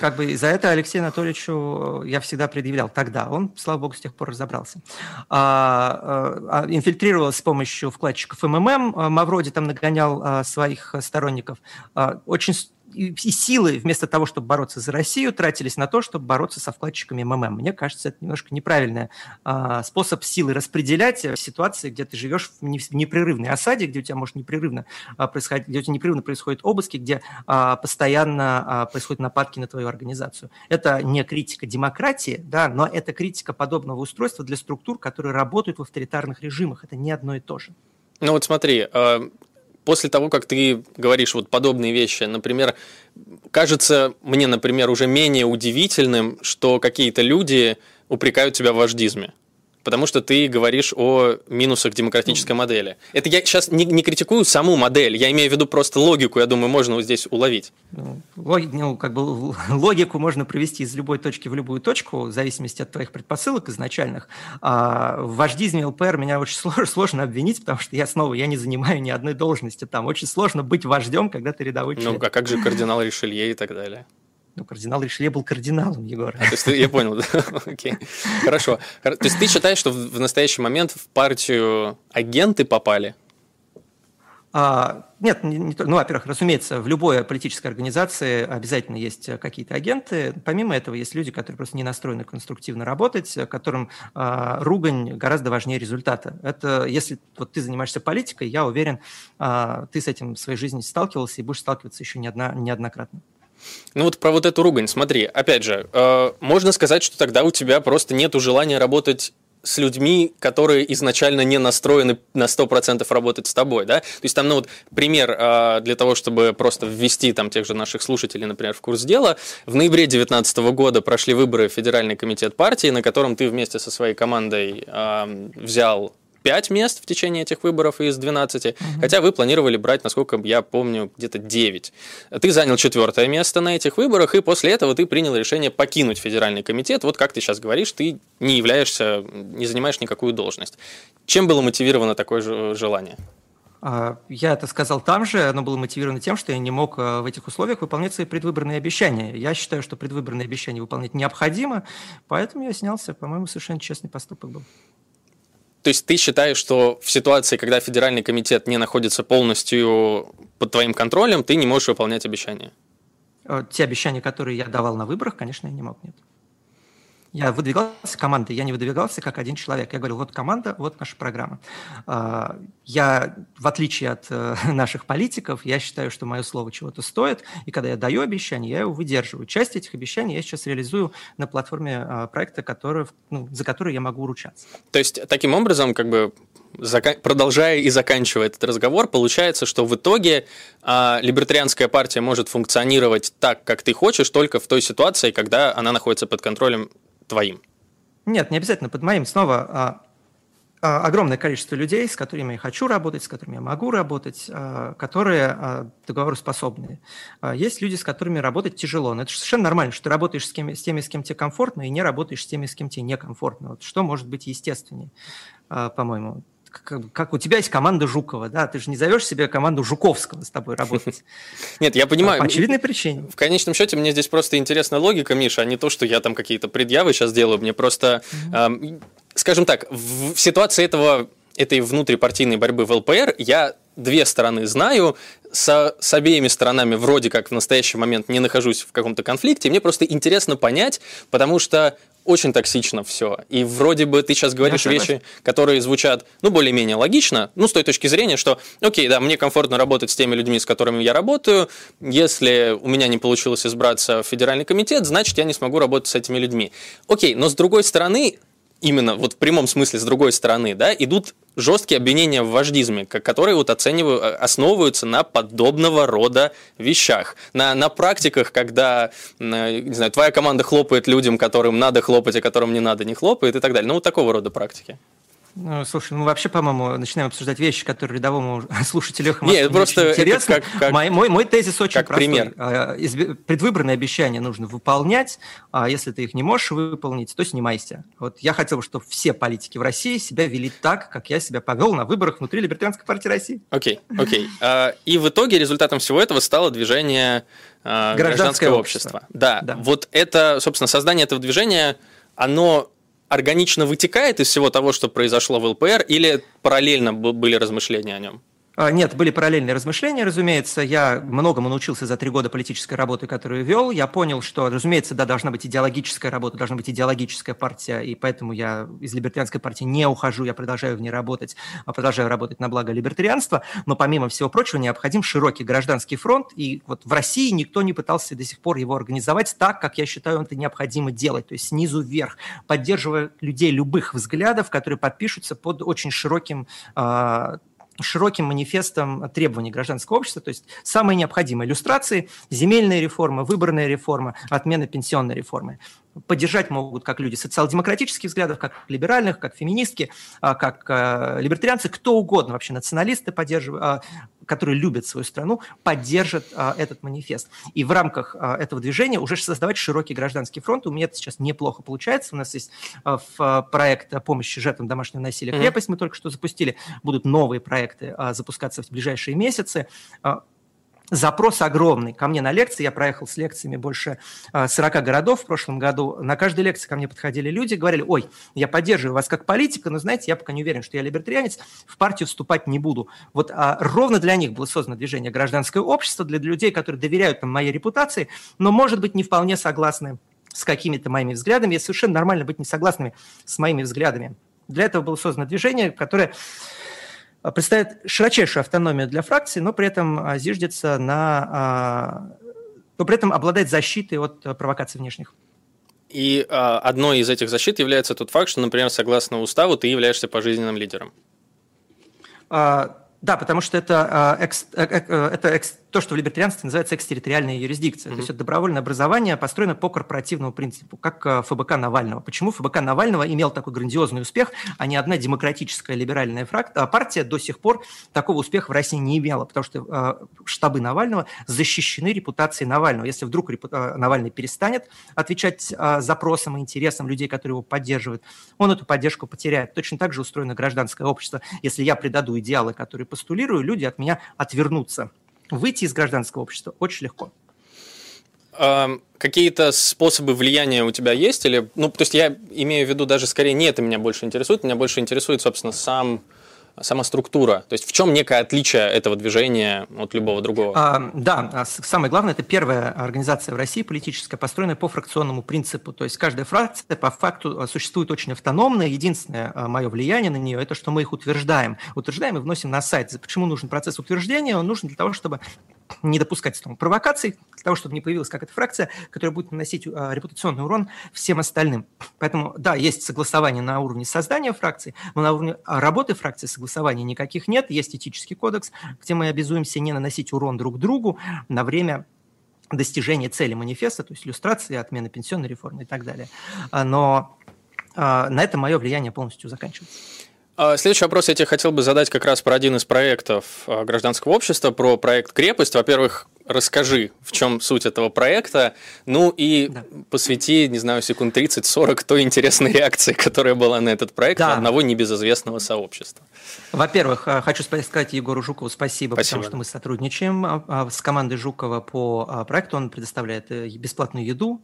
как бы за это Алексею Анатольевичу я всегда предъявлял тогда. Он, слава богу, с тех пор разобрался. А, а, инфильтрировалась с помощью вкладчиков МММ. Мавроди там нагонял а, своих сторонников. А, очень и, силы вместо того, чтобы бороться за Россию, тратились на то, чтобы бороться со вкладчиками МММ. Мне кажется, это немножко неправильный а, способ силы распределять в ситуации, где ты живешь в, непрерывной осаде, где у тебя может непрерывно а, происходить, где у тебя непрерывно происходят обыски, где а, постоянно а, происходят нападки на твою организацию. Это не критика демократии, да, но это критика подобного устройства для структур, которые работают в авторитарных режимах. Это не одно и то же. Ну вот смотри, а, после того, как ты говоришь вот подобные вещи, например, кажется мне, например, уже менее удивительным, что какие-то люди упрекают тебя в вождизме потому что ты говоришь о минусах демократической модели. Это я сейчас не, не критикую саму модель, я имею в виду просто логику, я думаю, можно вот здесь уловить. Ну, логи, ну, как бы логику можно провести из любой точки в любую точку, в зависимости от твоих предпосылок изначальных. А в вождизме ЛПР меня очень сложно, сложно обвинить, потому что я снова я не занимаю ни одной должности там. Очень сложно быть вождем, когда ты рядовой ну, человек. Ну, а как же кардинал Ришелье и так далее? Ну, кардинал Ришелье был кардиналом, Егор. А, то есть, я понял, да? Окей. Хорошо. То есть ты считаешь, что в настоящий момент в партию агенты попали? А, нет, не, не, ну, во-первых, разумеется, в любой политической организации обязательно есть какие-то агенты. Помимо этого, есть люди, которые просто не настроены конструктивно работать, которым а, ругань гораздо важнее результата. Это если вот ты занимаешься политикой, я уверен, а, ты с этим в своей жизни сталкивался и будешь сталкиваться еще не одна, неоднократно. Ну вот про вот эту ругань, смотри, опять же, э, можно сказать, что тогда у тебя просто нет желания работать с людьми, которые изначально не настроены на 100% работать с тобой, да? То есть там, ну вот, пример э, для того, чтобы просто ввести там тех же наших слушателей, например, в курс дела. В ноябре 2019 года прошли выборы в Федеральный комитет партии, на котором ты вместе со своей командой э, взял 5 мест в течение этих выборов из 12, угу. хотя вы планировали брать, насколько я помню, где-то 9. Ты занял четвертое место на этих выборах, и после этого ты принял решение покинуть федеральный комитет. Вот как ты сейчас говоришь, ты не являешься, не занимаешь никакую должность. Чем было мотивировано такое желание? А, я это сказал там же, оно было мотивировано тем, что я не мог э, в этих условиях выполнять свои предвыборные обещания. Я считаю, что предвыборные обещания выполнять необходимо, поэтому я снялся. По-моему, совершенно честный поступок был. То есть ты считаешь, что в ситуации, когда федеральный комитет не находится полностью под твоим контролем, ты не можешь выполнять обещания? Э, те обещания, которые я давал на выборах, конечно, я не мог, нет. Я выдвигался командой, я не выдвигался как один человек. Я говорил, вот команда, вот наша программа. А, я, в отличие от э, наших политиков, я считаю, что мое слово чего-то стоит, и когда я даю обещание, я его выдерживаю. Часть этих обещаний я сейчас реализую на платформе а, проекта, который, ну, за который я могу ручаться. То есть, таким образом, как бы продолжая и заканчивая этот разговор, получается, что в итоге а, либертарианская партия может функционировать так, как ты хочешь, только в той ситуации, когда она находится под контролем твоим? Нет, не обязательно под моим. Снова а, а, огромное количество людей, с которыми я хочу работать, с которыми я могу работать, а, которые а, договороспособные. А, есть люди, с которыми работать тяжело. Но это совершенно нормально, что ты работаешь с, кем, с теми, с кем тебе комфортно, и не работаешь с теми, с кем тебе некомфортно. Вот что может быть естественнее, а, по-моему? Как, как у тебя есть команда Жукова, да, ты же не зовешь себе команду Жуковского с тобой работать. Нет, я понимаю. По очевидной причине. В конечном счете мне здесь просто интересна логика, Миша, а не то, что я там какие-то предъявы сейчас делаю. Мне просто, скажем так, в ситуации этого этой внутрипартийной борьбы в ЛПР я две стороны знаю, со, с обеими сторонами вроде как в настоящий момент не нахожусь в каком-то конфликте, мне просто интересно понять, потому что очень токсично все. И вроде бы ты сейчас говоришь вещи, которые звучат, ну, более-менее логично, ну, с той точки зрения, что, окей, да, мне комфортно работать с теми людьми, с которыми я работаю. Если у меня не получилось избраться в федеральный комитет, значит, я не смогу работать с этими людьми. Окей, но с другой стороны, именно вот в прямом смысле с другой стороны, да, идут жесткие обвинения в вождизме, которые вот оценивают, э, основываются на подобного рода вещах. На, на практиках, когда, не знаю, твоя команда хлопает людям, которым надо хлопать, а которым не надо, не хлопает и так далее. Ну, вот такого рода практики. Ну, слушай, мы вообще, по-моему, начинаем обсуждать вещи, которые рядовому слушателю Нет, просто интересно. как, как, мой, мой, мой тезис очень как простой. Пример. А, предвыборные обещания нужно выполнять, а если ты их не можешь выполнить, то снимайся. Вот я хотел бы, чтобы все политики в России себя вели так, как я себя повел на выборах внутри Либертарианской партии России. Окей, окей. А, и в итоге результатом всего этого стало движение гражданское, гражданское общество. общество. Да, да, вот это, собственно, создание этого движения, оно органично вытекает из всего того, что произошло в ЛПР, или параллельно были размышления о нем? А, нет, были параллельные размышления, разумеется. Я многому научился за три года политической работы, которую вел. Я понял, что, разумеется, да, должна быть идеологическая работа, должна быть идеологическая партия, и поэтому я из либертарианской партии не ухожу, я продолжаю в ней работать, а продолжаю работать на благо либертарианства. Но, помимо всего прочего, необходим широкий гражданский фронт, и вот в России никто не пытался до сих пор его организовать так, как я считаю, это необходимо делать, то есть снизу вверх, поддерживая людей любых взглядов, которые подпишутся под очень широким а, широким манифестом требований гражданского общества, то есть самые необходимые иллюстрации, земельная реформа, выборная реформа, отмена пенсионной реформы поддержать могут как люди социал-демократических взглядов, как либеральных, как феминистки, а, как а, либертарианцы, кто угодно, вообще националисты, поддерживают, а, которые любят свою страну, поддержат этот манифест. И в рамках этого движения уже создавать широкий гражданский фронт. У меня это сейчас неплохо получается. У нас есть проект помощи жертвам домашнего насилия «Крепость», мы только что запустили. Будут новые проекты запускаться в ближайшие месяцы Запрос огромный. Ко мне на лекции, я проехал с лекциями больше 40 а, городов в прошлом году. На каждой лекции ко мне подходили люди, говорили, ой, я поддерживаю вас как политика, но, знаете, я пока не уверен, что я либертарианец, в партию вступать не буду. Вот а, ровно для них было создано движение «Гражданское общество», для людей, которые доверяют там, моей репутации, но, может быть, не вполне согласны с какими-то моими взглядами. И совершенно нормально быть не согласными с моими взглядами. Для этого было создано движение, которое представляет широчайшую автономию для фракции, но при этом а, зиждется на... А, но при этом обладает защитой от провокаций внешних. И а, одной из этих защит является тот факт, что, например, согласно уставу, ты являешься пожизненным лидером. А, да, потому что это, экс, э, э, это экс, то, что в либертарианстве называется экстерриториальная юрисдикция. Mm-hmm. То есть это добровольное образование построено по корпоративному принципу, как э, ФБК Навального. Почему ФБК Навального имел такой грандиозный успех, а не одна демократическая либеральная фрак... А партия до сих пор такого успеха в России не имела, потому что э, штабы Навального защищены репутацией Навального. Если вдруг репу... Э, Навальный перестанет отвечать э, запросам и интересам людей, которые его поддерживают, он эту поддержку потеряет. Точно так же устроено гражданское общество. Если я предаду идеалы, которые постулирую, люди от меня отвернутся. Выйти из гражданского общества очень легко. Какие-то способы влияния у тебя есть? Или, ну, то есть я имею в виду даже скорее не это меня больше интересует, меня больше интересует, собственно, сам сама структура? То есть в чем некое отличие этого движения от любого другого? А, да, а самое главное, это первая организация в России политическая, построенная по фракционному принципу. То есть каждая фракция по факту а, существует очень автономно. Единственное а, мое влияние на нее – это что мы их утверждаем. Утверждаем и вносим на сайт. Почему нужен процесс утверждения? Он нужен для того, чтобы не допускать там, провокаций, для того, чтобы не появилась какая-то фракция, которая будет наносить э, репутационный урон всем остальным. Поэтому, да, есть согласование на уровне создания фракции, но на уровне работы фракции согласования никаких нет. Есть этический кодекс, где мы обязуемся не наносить урон друг другу на время достижения цели манифеста, то есть иллюстрации, отмены пенсионной реформы и так далее. Но а, на этом мое влияние полностью заканчивается. А, следующий вопрос я тебе хотел бы задать как раз про один из проектов а, гражданского общества, про проект «Крепость». Во-первых, расскажи, в чем суть этого проекта, ну и да. посвяти, не знаю, секунд 30-40 той интересной реакции, которая была на этот проект да. одного небезызвестного сообщества. Во-первых, э, хочу сказать Егору Жукову спасибо, спасибо, потому что мы сотрудничаем а, а, с командой Жукова по а, проекту. Он предоставляет э, бесплатную еду.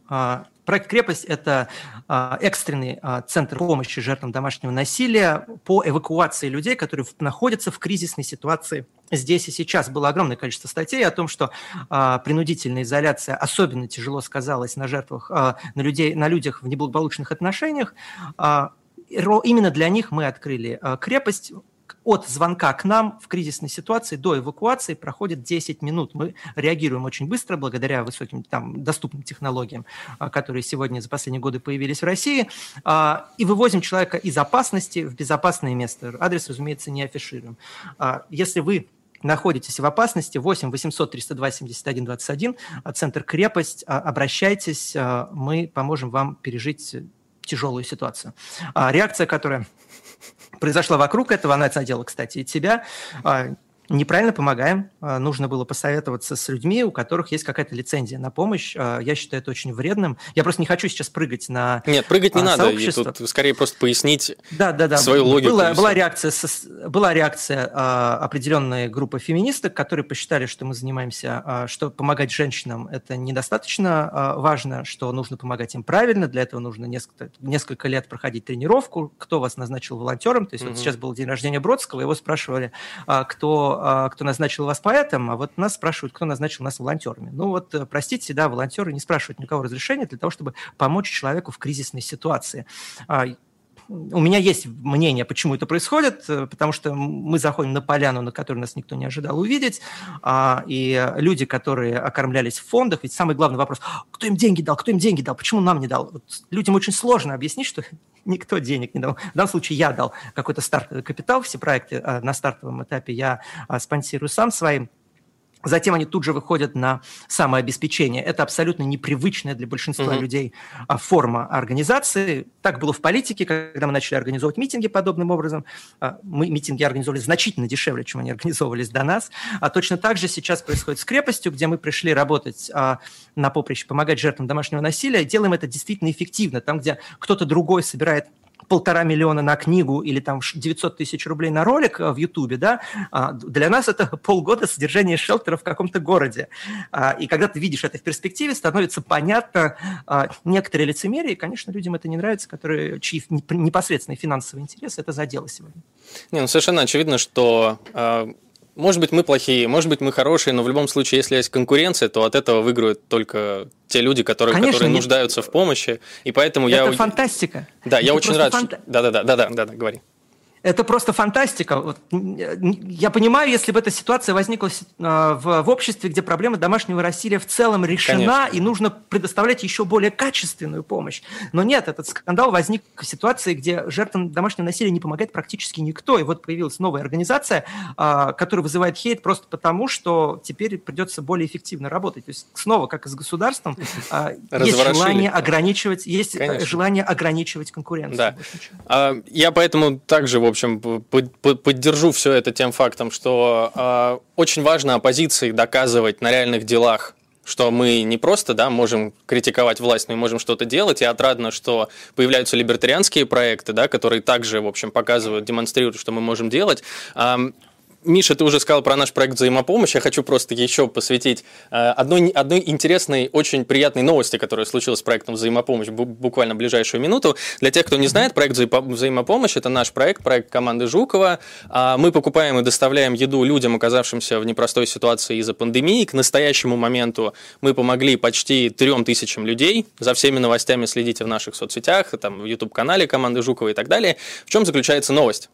Проект «Крепость» – это экстренный центр помощи жертвам домашнего насилия по эвакуации людей, которые находятся в кризисной ситуации здесь и сейчас. Было огромное количество статей о том, что принудительная изоляция особенно тяжело сказалась на жертвах, на, людей, на людях в неблагополучных отношениях. Именно для них мы открыли крепость от звонка к нам в кризисной ситуации до эвакуации проходит 10 минут. Мы реагируем очень быстро благодаря высоким там, доступным технологиям, а, которые сегодня за последние годы появились в России, а, и вывозим человека из опасности в безопасное место. Адрес, разумеется, не афишируем. А, если вы находитесь в опасности, 8 800 302 71 21, центр «Крепость», обращайтесь, мы поможем вам пережить тяжелую ситуацию. Реакция, которая произошла вокруг этого, она задела, кстати, и тебя. А, неправильно помогаем. А, нужно было посоветоваться с людьми, у которых есть какая-то лицензия на помощь. А, я считаю это очень вредным. Я просто не хочу сейчас прыгать на Нет, прыгать не надо. И тут скорее просто пояснить да, да, да. свою логику. Была, была реакция, была реакция а, определенной группы феминисток, которые посчитали, что мы занимаемся, что помогать женщинам это недостаточно важно, что нужно помогать им правильно. Для этого нужно несколько, несколько лет проходить тренировку. Кто вас назначил волонтером? То есть угу. вот сейчас был день рождения Бродского, его спрашивали, кто а, кто назначил вас поэтом, а вот нас спрашивают, кто назначил нас волонтерами. Ну вот, э, простите, да, волонтеры не спрашивают никого разрешения для того, чтобы помочь человеку в кризисной ситуации. У меня есть мнение, почему это происходит, э, потому что мы заходим на поляну, на которую нас никто не ожидал увидеть, а, и люди, которые окормлялись в фондах, ведь самый главный вопрос, кто им деньги дал, кто им деньги дал, почему нам не дал? Вот людям очень сложно объяснить, что никто денег не дал. В данном случае я дал какой-то стартовый капитал, все проекты а, на стартовом этапе я а, спонсирую сам своим. Затем они тут же выходят на самообеспечение. Это абсолютно непривычная для большинства mm-hmm. людей а, форма организации. Так было в политике, когда мы начали организовывать митинги подобным образом. Мы митинги организовали значительно дешевле, чем они организовывались до нас. А точно так же сейчас происходит с крепостью, где мы пришли работать на поприще, помогать жертвам домашнего насилия. Делаем это действительно эффективно. Там, где кто-то другой собирает полтора миллиона на книгу или там 900 тысяч рублей на ролик э, в Ютубе, да, а, для нас это полгода содержания шелтера в каком-то городе. А, и когда ты видишь это в перспективе, становится понятно а, некоторые лицемерие, и, конечно, людям это не нравится, которые, чьи непосредственные финансовые интересы это задело сегодня. Не, ну совершенно очевидно, что может быть, мы плохие, может быть, мы хорошие, но в любом случае, если есть конкуренция, то от этого выиграют только те люди, которые, Конечно, которые нуждаются в помощи. И поэтому это я... фантастика. Да, это я очень рад. Фанта... Что... Да, да, да, да, да, да, да, говори. Это просто фантастика. Вот, я понимаю, если бы эта ситуация возникла а, в, в обществе, где проблема домашнего насилия в целом решена, Конечно. и нужно предоставлять еще более качественную помощь. Но нет, этот скандал возник в ситуации, где жертвам домашнего насилия не помогает практически никто. И вот появилась новая организация, а, которая вызывает хейт просто потому, что теперь придется более эффективно работать. То есть снова, как и с государством, а, есть желание ограничивать, есть э, Конечно. желание ограничивать конкуренцию. Да. Я поэтому также, общем, поддержу все это тем фактом, что э, очень важно оппозиции доказывать на реальных делах что мы не просто да, можем критиковать власть, но можем что-то делать. И отрадно, что появляются либертарианские проекты, да, которые также, в общем, показывают, демонстрируют, что мы можем делать. Миша, ты уже сказал про наш проект взаимопомощи. Я хочу просто еще посвятить э, одной, одной интересной, очень приятной новости, которая случилась с проектом взаимопомощь буквально в ближайшую минуту. Для тех, кто не знает, проект взаимопомощь – это наш проект, проект команды Жукова. А мы покупаем и доставляем еду людям, оказавшимся в непростой ситуации из-за пандемии. К настоящему моменту мы помогли почти трем тысячам людей. За всеми новостями следите в наших соцсетях, там, в YouTube-канале команды Жукова и так далее. В чем заключается новость?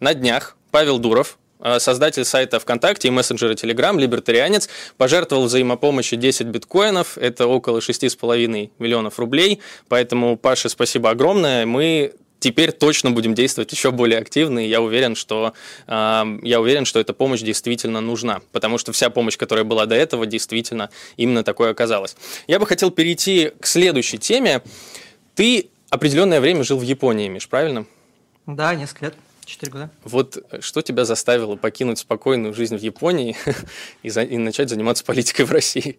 На днях Павел Дуров, создатель сайта ВКонтакте и мессенджера Telegram, либертарианец, пожертвовал взаимопомощи 10 биткоинов, это около 6,5 миллионов рублей, поэтому, Паше, спасибо огромное, мы теперь точно будем действовать еще более активно, и я уверен, что, э, я уверен, что эта помощь действительно нужна, потому что вся помощь, которая была до этого, действительно именно такой оказалась. Я бы хотел перейти к следующей теме. Ты определенное время жил в Японии, Миш, правильно? Да, несколько лет. Четыре года. Вот что тебя заставило покинуть спокойную жизнь в Японии и, за, и начать заниматься политикой в России?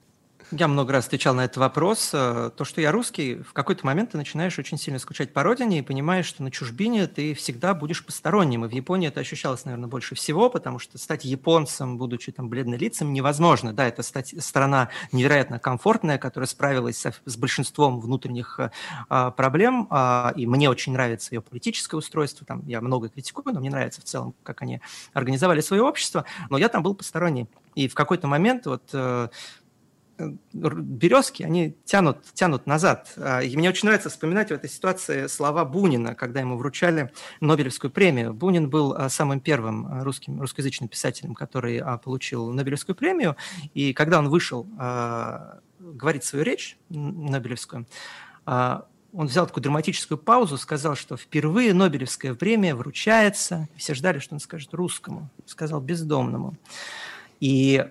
Я много раз отвечал на этот вопрос. Э, то, что я русский, в какой-то момент ты начинаешь очень сильно скучать по родине и понимаешь, что на чужбине ты всегда будешь посторонним. И в Японии это ощущалось, наверное, больше всего, потому что стать японцем, будучи там бледнолицем, невозможно. Да, это стать, страна невероятно комфортная, которая справилась со, с большинством внутренних а, проблем. А, и мне очень нравится ее политическое устройство. Там я много критикую, но мне нравится в целом, как они организовали свое общество. Но я там был посторонний. И в какой-то момент вот э, березки, они тянут, тянут назад. А, и мне очень нравится вспоминать в этой ситуации слова Бунина, когда ему вручали Нобелевскую премию. Бунин был а, самым первым а, русским, русскоязычным писателем, который получил Нобелевскую премию. И когда он вышел говорить свою речь Нобелевскую, он взял такую драматическую паузу, сказал, что впервые Нобелевская премия вручается, все ждали, что он скажет русскому, сказал бездомному. И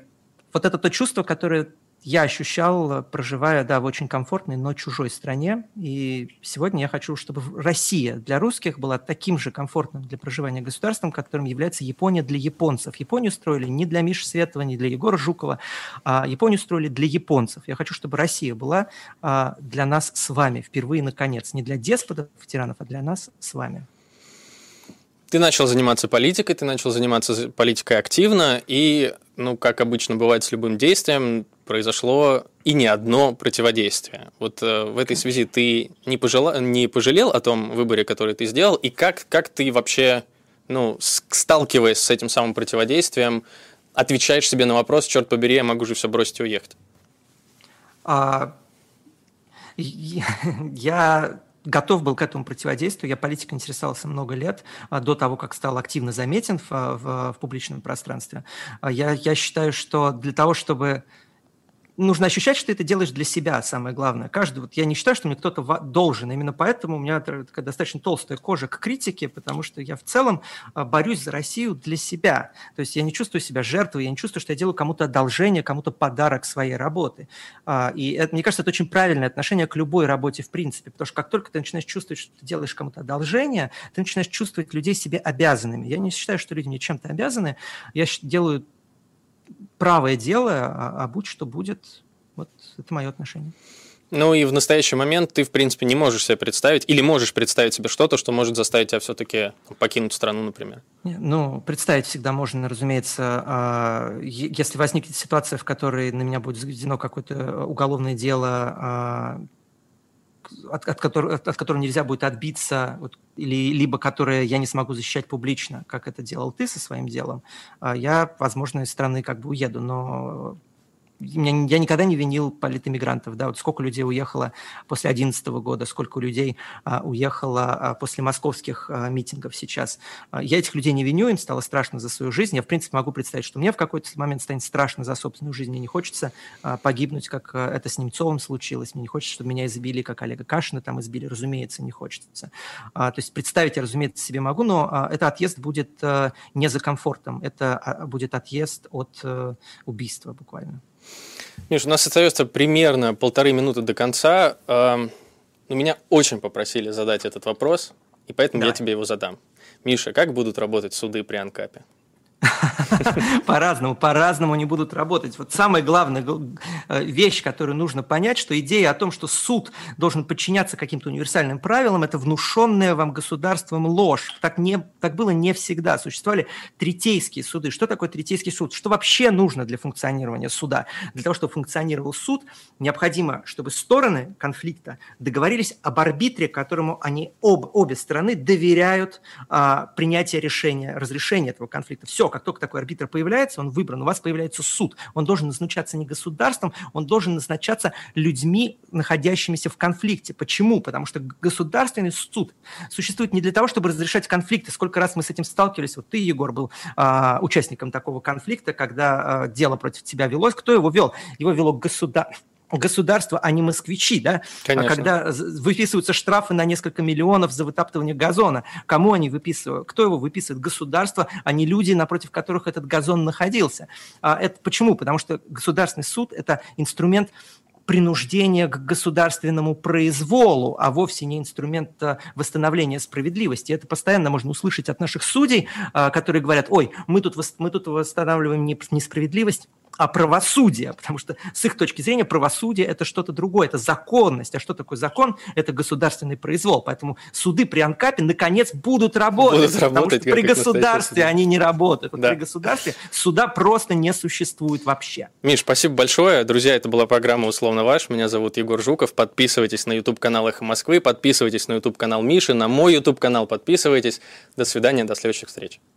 вот это то чувство, которое я ощущал, проживая, да, в очень комфортной, но чужой стране. И сегодня я хочу, чтобы Россия для русских была таким же комфортным для проживания государством, которым является Япония для японцев. Японию строили не для Миши Светова, не для Егора Жукова, а Японию строили для японцев. Я хочу, чтобы Россия была а, для нас с вами впервые, наконец. Не для деспотов, тиранов, а для нас с вами. Ты начал заниматься политикой, ты начал заниматься политикой активно, и, ну, как обычно бывает с любым действием, произошло и не одно противодействие. Вот э, в этой связи ты не, пожела... не пожалел о том выборе, который ты сделал, и как, как ты вообще, ну, сталкиваясь с этим самым противодействием, отвечаешь себе на вопрос, черт побери, я могу же все бросить и уехать? А, я готов был к этому противодействию. Я политикой интересовался много лет, а, до того, как стал активно заметен в, в, в публичном пространстве. А, я, я считаю, что для того, чтобы нужно ощущать, что ты это делаешь для себя, самое главное. Каждый, вот я не считаю, что мне кто-то должен. Именно поэтому у меня такая достаточно толстая кожа к критике, потому что я в целом а, борюсь за Россию для себя. То есть я не чувствую себя жертвой, я не чувствую, что я делаю кому-то одолжение, кому-то подарок своей работы. А, и это, мне кажется, это очень правильное отношение к любой работе в принципе, потому что как только ты начинаешь чувствовать, что ты делаешь кому-то одолжение, ты начинаешь чувствовать людей себе обязанными. Я не считаю, что люди мне чем-то обязаны. Я делаю правое дело, а, а будь что будет, вот это мое отношение. Ну и в настоящий момент ты, в принципе, не можешь себе представить, или можешь представить себе что-то, что может заставить тебя все-таки покинуть страну, например? Ну, представить всегда можно, разумеется. А, если возникнет ситуация, в которой на меня будет заведено какое-то уголовное дело, а, от, от, которого, от, от которого нельзя будет отбиться, вот, или, либо которое я не смогу защищать публично, как это делал ты со своим делом, а я, возможно, из страны как бы уеду, но я никогда не винил политэмигрантов. Да, вот сколько людей уехало после 2011 года, сколько людей а, уехало а, после московских а, митингов сейчас. А, я этих людей не виню, им стало страшно за свою жизнь. Я, в принципе, могу представить, что мне в какой-то момент станет страшно за собственную жизнь. Мне не хочется а, погибнуть, как а, это с Немцовым случилось. Мне не хочется, чтобы меня избили, как Олега Кашина там избили. Разумеется, не хочется. То есть представить я, разумеется, себе могу, но этот отъезд будет а, не за комфортом. Это будет отъезд от а, убийства буквально. Миш, у нас остается примерно полторы минуты до конца. Но меня очень попросили задать этот вопрос, и поэтому Давай. я тебе его задам. Миша, как будут работать суды при Анкапе? По-разному, по-разному они будут работать. Вот самая главная э, вещь, которую нужно понять, что идея о том, что суд должен подчиняться каким-то универсальным правилам, это внушенная вам государством ложь. Так, не, так было не всегда. Существовали третейские суды. Что такое третейский суд? Что вообще нужно для функционирования суда? Для того, чтобы функционировал суд, необходимо, чтобы стороны конфликта договорились об арбитре, которому они об, обе стороны доверяют а, принятие решения, разрешения этого конфликта. Все, как только такой арбитр появляется, он выбран, у вас появляется суд. Он должен назначаться не государством, он должен назначаться людьми, находящимися в конфликте. Почему? Потому что государственный суд существует не для того, чтобы разрешать конфликты. Сколько раз мы с этим сталкивались? Вот ты, Егор, был а, участником такого конфликта, когда а, дело против тебя велось. Кто его вел? Его вело государство государство, а не москвичи, да? Конечно. А когда выписываются штрафы на несколько миллионов за вытаптывание газона, кому они выписывают? Кто его выписывает? Государство, а не люди, напротив которых этот газон находился. А это почему? Потому что государственный суд – это инструмент принуждение к государственному произволу, а вовсе не инструмент восстановления справедливости. Это постоянно можно услышать от наших судей, которые говорят, ой, мы тут, мы тут восстанавливаем несправедливость, а правосудие, потому что с их точки зрения правосудие – это что-то другое, это законность. А что такое закон? Это государственный произвол. Поэтому суды при Анкапе наконец будут работать, будут потому работать, что при государстве они не работают. Да. При государстве суда просто не существует вообще. Миш, спасибо большое. Друзья, это была программа «Условно ваш». Меня зовут Егор Жуков. Подписывайтесь на YouTube-канал «Эхо Москвы», подписывайтесь на YouTube-канал Миши, на мой YouTube-канал подписывайтесь. До свидания, до следующих встреч.